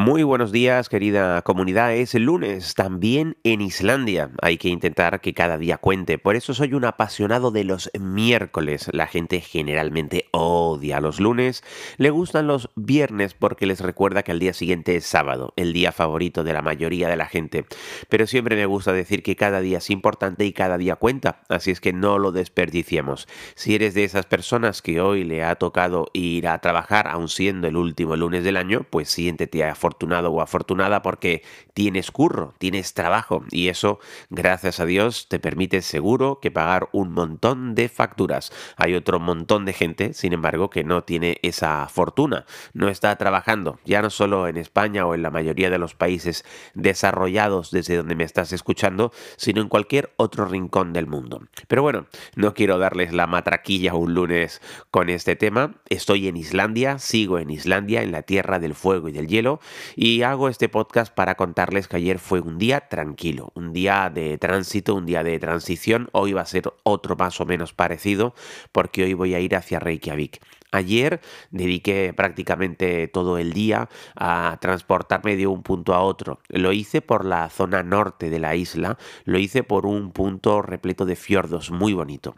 Muy buenos días, querida comunidad. Es lunes, también en Islandia. Hay que intentar que cada día cuente. Por eso soy un apasionado de los miércoles. La gente generalmente odia los lunes. Le gustan los viernes porque les recuerda que el día siguiente es sábado, el día favorito de la mayoría de la gente. Pero siempre me gusta decir que cada día es importante y cada día cuenta. Así es que no lo desperdiciemos. Si eres de esas personas que hoy le ha tocado ir a trabajar, aun siendo el último lunes del año, pues siéntete a afortunado o afortunada porque tienes curro, tienes trabajo y eso, gracias a Dios, te permite seguro que pagar un montón de facturas. Hay otro montón de gente, sin embargo, que no tiene esa fortuna, no está trabajando, ya no solo en España o en la mayoría de los países desarrollados desde donde me estás escuchando, sino en cualquier otro rincón del mundo. Pero bueno, no quiero darles la matraquilla un lunes con este tema. Estoy en Islandia, sigo en Islandia, en la tierra del fuego y del hielo, y hago este podcast para contarles que ayer fue un día tranquilo, un día de tránsito, un día de transición. Hoy va a ser otro más o menos parecido porque hoy voy a ir hacia Reykjavik. Ayer dediqué prácticamente todo el día a transportarme de un punto a otro. Lo hice por la zona norte de la isla, lo hice por un punto repleto de fiordos muy bonito.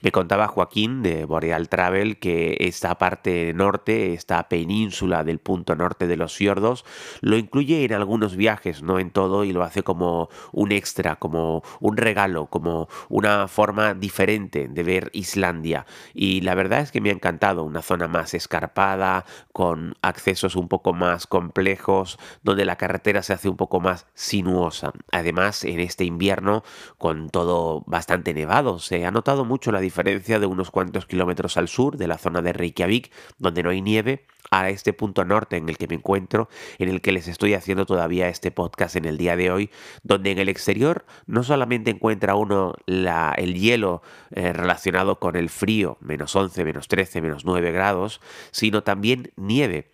Me contaba Joaquín de Boreal Travel que esta parte norte, esta península del punto norte de los fiordos, lo incluye en algunos viajes, no en todo, y lo hace como un extra, como un regalo, como una forma diferente de ver Islandia. Y la verdad es que me ha encantado una zona más escarpada, con accesos un poco más complejos, donde la carretera se hace un poco más sinuosa. Además, en este invierno, con todo bastante nevado, se ha notado mucho la diferencia de unos cuantos kilómetros al sur de la zona de Reykjavik, donde no hay nieve, a este punto norte en el que me encuentro, en el que les estoy haciendo todavía este podcast en el día de hoy, donde en el exterior no solamente encuentra uno el hielo eh, relacionado con el frío, menos 11, menos 13, menos 9 grados, sino también nieve.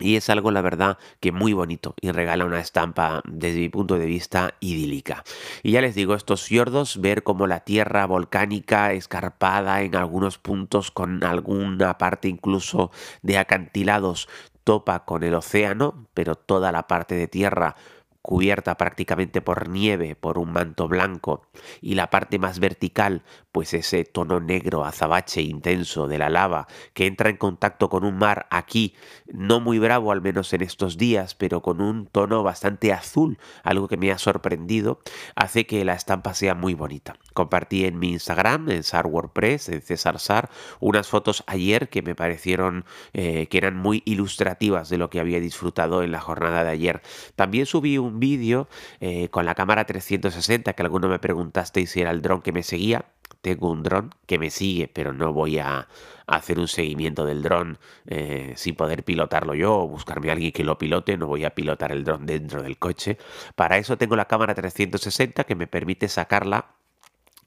Y es algo, la verdad, que muy bonito y regala una estampa, desde mi punto de vista, idílica. Y ya les digo, estos fiordos, ver cómo la tierra volcánica, escarpada en algunos puntos, con alguna parte incluso de acantilados, topa con el océano, pero toda la parte de tierra cubierta prácticamente por nieve, por un manto blanco, y la parte más vertical, pues ese tono negro azabache intenso de la lava que entra en contacto con un mar aquí, no muy bravo al menos en estos días, pero con un tono bastante azul, algo que me ha sorprendido, hace que la estampa sea muy bonita. Compartí en mi Instagram, en Sar WordPress, en César Sar, unas fotos ayer que me parecieron eh, que eran muy ilustrativas de lo que había disfrutado en la jornada de ayer. También subí un vídeo eh, con la cámara 360 que alguno me preguntasteis si era el dron que me seguía. Tengo un dron que me sigue, pero no voy a hacer un seguimiento del dron eh, sin poder pilotarlo yo o buscarme a alguien que lo pilote. No voy a pilotar el dron dentro del coche. Para eso tengo la cámara 360 que me permite sacarla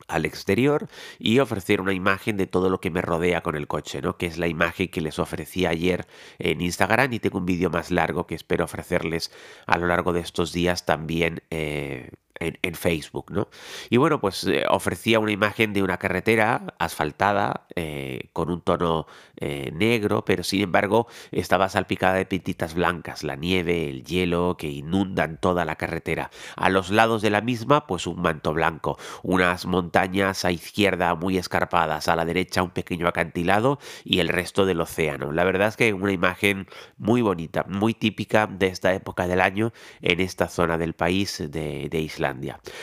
al exterior y ofrecer una imagen de todo lo que me rodea con el coche, ¿no? Que es la imagen que les ofrecí ayer en Instagram y tengo un vídeo más largo que espero ofrecerles a lo largo de estos días también eh, en, Facebook, ¿no? Y bueno, pues eh, ofrecía una imagen de una carretera asfaltada eh, con un tono eh, negro, pero sin embargo estaba salpicada de pintitas blancas, la nieve, el hielo que inundan toda la carretera. A los lados de la misma, pues un manto blanco, unas montañas a izquierda muy escarpadas, a la derecha un pequeño acantilado y el resto del océano. La verdad es que una imagen muy bonita, muy típica de esta época del año en esta zona del país de, de Isla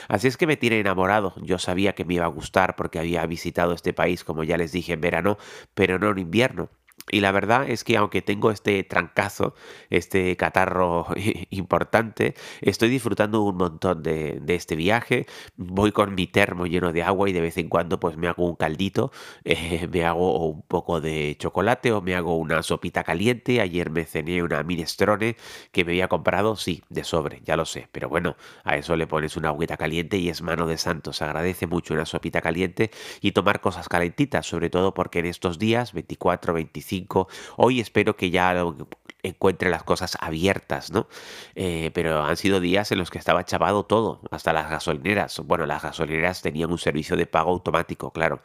Así es que me tiene enamorado. Yo sabía que me iba a gustar porque había visitado este país, como ya les dije, en verano, pero no en invierno. Y la verdad es que aunque tengo este trancazo, este catarro importante, estoy disfrutando un montón de, este viaje. Voy con mi termo lleno de agua y de vez en cuando pues me hago un caldito, eh, me hago un poco de chocolate o me hago una sopita caliente. Ayer me cené una minestrone que me había comprado, sí, de sobre, ya lo sé. Pero bueno, a eso le pones una agüita caliente y es mano de santos. Agradece mucho una sopita caliente y tomar cosas calentitas, sobre todo porque en estos días, 24, 25, Hoy espero que ya encuentre las cosas abiertas, ¿no? Eh, pero han sido días en los que estaba chavado todo, hasta las gasolineras. Bueno, las gasolineras tenían un servicio de pago automático, claro,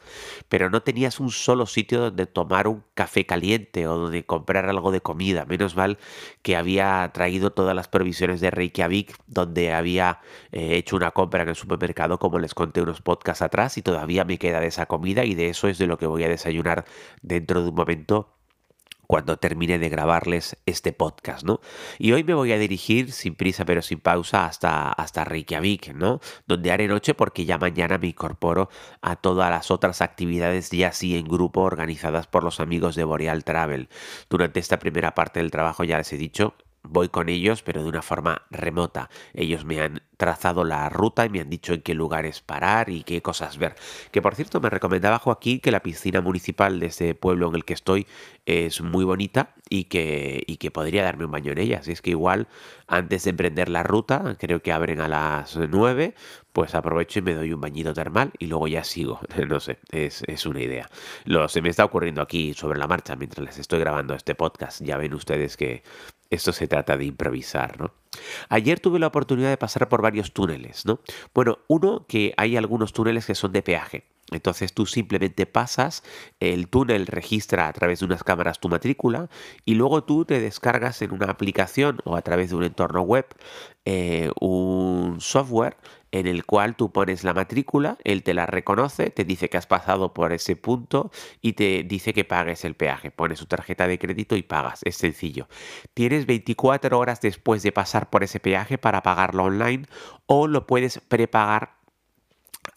pero no tenías un solo sitio donde tomar un café caliente o donde comprar algo de comida. Menos mal que había traído todas las provisiones de Reykjavik, donde había eh, hecho una compra en el supermercado, como les conté unos podcasts atrás, y todavía me queda de esa comida y de eso es de lo que voy a desayunar dentro de un momento cuando termine de grabarles este podcast, ¿no? Y hoy me voy a dirigir sin prisa pero sin pausa hasta, hasta Reykjavik, ¿no? Donde haré noche porque ya mañana me incorporo a todas las otras actividades ya así en grupo organizadas por los amigos de Boreal Travel. Durante esta primera parte del trabajo ya les he dicho, voy con ellos, pero de una forma remota. Ellos me han trazado la ruta y me han dicho en qué lugares parar y qué cosas ver. Que por cierto, me recomendaba Joaquín que la piscina municipal de este pueblo en el que estoy es muy bonita y que, y que podría darme un baño en ella. Así es que igual, antes de emprender la ruta, creo que abren a las 9, pues aprovecho y me doy un bañito termal y luego ya sigo. No sé, es, es, una idea. Lo se me está ocurriendo aquí sobre la marcha mientras les estoy grabando este podcast. Ya ven ustedes que esto se trata de improvisar, ¿no? Ayer tuve la oportunidad de pasar por varios túneles, ¿no? Bueno, uno que hay algunos túneles que son de peaje. Entonces tú simplemente pasas, el túnel registra a través de unas cámaras tu matrícula y luego tú te descargas en una aplicación o a través de un entorno web eh, un software en el cual tú pones la matrícula, él te la reconoce, te dice que has pasado por ese punto y te dice que pagues el peaje. Pones su tarjeta de crédito y pagas. Es sencillo. Tienes 24 horas después de pasar por ese peaje para pagarlo online o lo puedes prepagar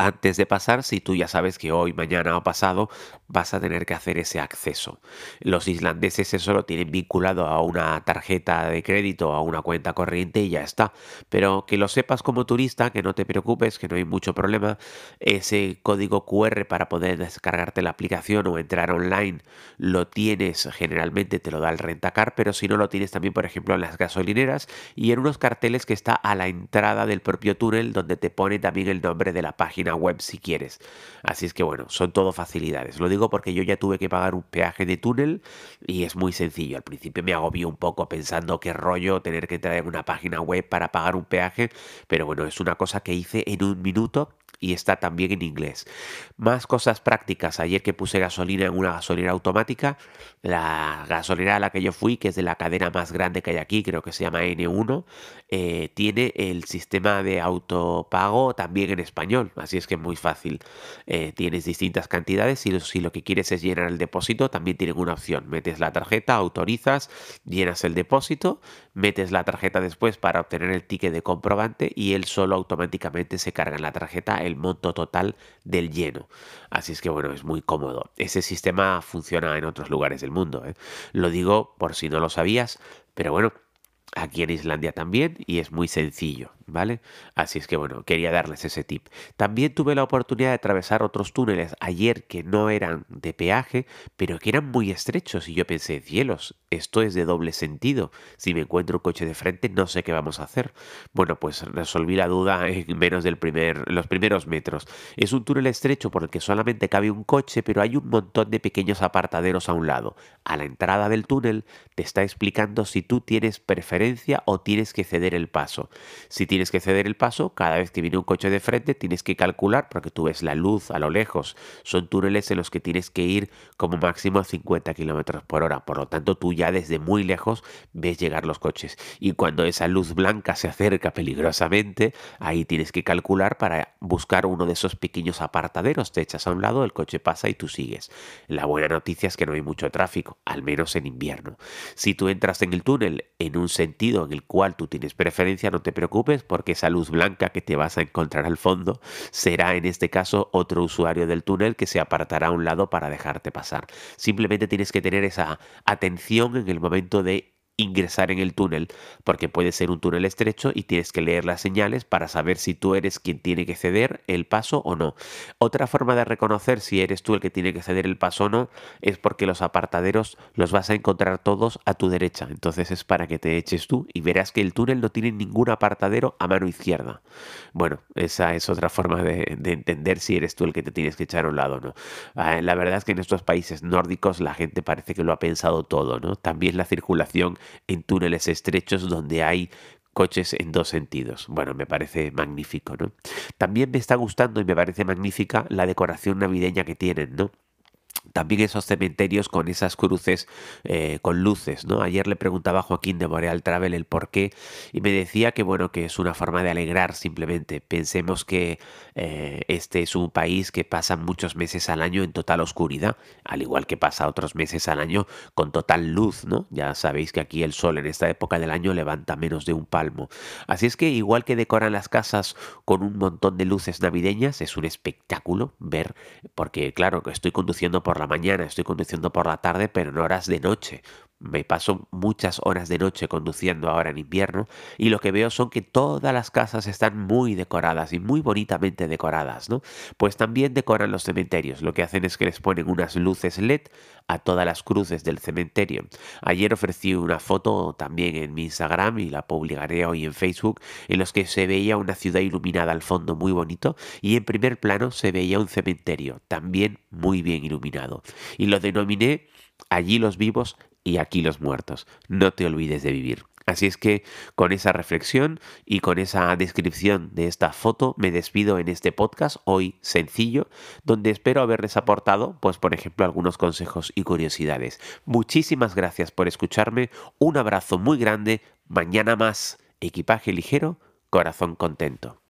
antes de pasar si tú ya sabes que hoy, mañana o pasado vas a tener que hacer ese acceso. Los islandeses eso lo tienen vinculado a una tarjeta de crédito a una cuenta corriente y ya está. Pero que lo sepas como turista, que no te preocupes, que no hay mucho problema. Ese código QR para poder descargarte la aplicación o entrar online lo tienes generalmente, te lo da el rentacar, pero si no lo tienes también, por ejemplo, en las gasolineras y en unos carteles que está a la entrada del propio túnel donde te pone también el nombre de la página web si quieres. Así es que bueno, son todo facilidades. Lo digo porque yo ya tuve que pagar un peaje de túnel y es muy sencillo. Al principio me agobió un poco pensando qué rollo tener que traer una página web para pagar un peaje, pero bueno, es una cosa que hice en un minuto y está también en inglés. Más cosas prácticas. Ayer que puse gasolina en una gasolinera automática, la gasolinera a la que yo fui, que es de la cadena más grande que hay aquí, creo que se llama N1, eh, tiene el sistema de autopago también en español. Así es que es muy fácil. Eh, tienes distintas cantidades y si lo que quieres es llenar el depósito, también tienen una opción. Metes la tarjeta, autorizas, llenas el depósito, metes la tarjeta después para obtener el ticket de comprobante y él solo automáticamente se carga en la tarjeta el monto total del lleno. Así es que bueno, es muy cómodo. Ese sistema funciona en otros lugares del mundo. ¿eh? Lo digo por si no lo sabías, pero bueno, aquí en Islandia también y es muy sencillo. ¿Vale? Así es que bueno, quería darles ese tip. También tuve la oportunidad de atravesar otros túneles ayer que no eran de peaje, pero que eran muy estrechos y yo pensé, cielos, esto es de doble sentido. Si me encuentro un coche de frente, no sé qué vamos a hacer. Bueno, pues resolví la duda en menos del primer, los primeros metros. Es un túnel estrecho por el que solamente cabe un coche, pero hay un montón de pequeños apartaderos a un lado. A la entrada del túnel te está explicando si tú tienes preferencia o tienes que ceder el paso. Si tienes que ceder el paso, cada vez que viene un coche de frente tienes que calcular, porque tú ves la luz a lo lejos. Son túneles en los que tienes que ir como máximo a 50 kilómetros por hora. Por lo tanto, tú ya desde muy lejos ves llegar los coches. Y cuando esa luz blanca se acerca peligrosamente, ahí tienes que calcular para buscar uno de esos pequeños apartaderos. Te echas a un lado, el coche pasa y tú sigues. La buena noticia es que no hay mucho tráfico, al menos en invierno. Si tú entras en el túnel en un sentido en el cual tú tienes preferencia, no te preocupes porque esa luz blanca que te vas a encontrar al fondo será en este caso otro usuario del túnel que se apartará a un lado para dejarte pasar. Simplemente tienes que tener esa atención en el momento de ingresar en el túnel, porque puede ser un túnel estrecho y tienes que leer las señales para saber si tú eres quien tiene que ceder el paso o no. Otra forma de reconocer si eres tú el que tiene que ceder el paso o no es porque los apartaderos los vas a encontrar todos a tu derecha. Entonces es para que te eches tú y verás que el túnel no tiene ningún apartadero a mano izquierda. Bueno, esa es otra forma de, entender si eres tú el que te tienes que echar a un lado o no. Ah, la verdad es que en estos países nórdicos la gente parece que lo ha pensado todo, ¿no? También la circulación en túneles estrechos donde hay coches en dos sentidos. Bueno, me parece magnífico, ¿no? También me está gustando y me parece magnífica la decoración navideña que tienen, ¿no? También esos cementerios con esas cruces eh, con luces, ¿no? Ayer le preguntaba a Joaquín de Boreal Travel el por qué y me decía que bueno, que es una forma de alegrar simplemente. Pensemos que eh, este es un país que pasa muchos meses al año en total oscuridad, al igual que pasa otros meses al año con total luz, ¿no? Ya sabéis que aquí el sol en esta época del año levanta menos de un palmo. Así es que igual que decoran las casas con un montón de luces navideñas, es un espectáculo ver, porque claro, estoy conduciendo por la mañana, estoy conduciendo por la tarde, pero en horas de noche. Me paso muchas horas de noche conduciendo ahora en invierno y lo que veo son que todas las casas están muy decoradas y muy bonitamente decoradas, ¿no? Pues también decoran los cementerios. Lo que hacen es que les ponen unas luces LED a todas las cruces del cementerio. Ayer ofrecí una foto también en mi Instagram y la publicaré hoy en Facebook en los que se veía una ciudad iluminada al fondo muy bonito y en primer plano se veía un cementerio también muy bien iluminado. Y lo denominé allí los vivos y aquí los muertos. No te olvides de vivir. Así es que con esa reflexión y con esa descripción de esta foto me despido en este podcast hoy sencillo, donde espero haberles aportado, pues por ejemplo, algunos consejos y curiosidades. Muchísimas gracias por escucharme, un abrazo muy grande, mañana más, equipaje ligero, corazón contento.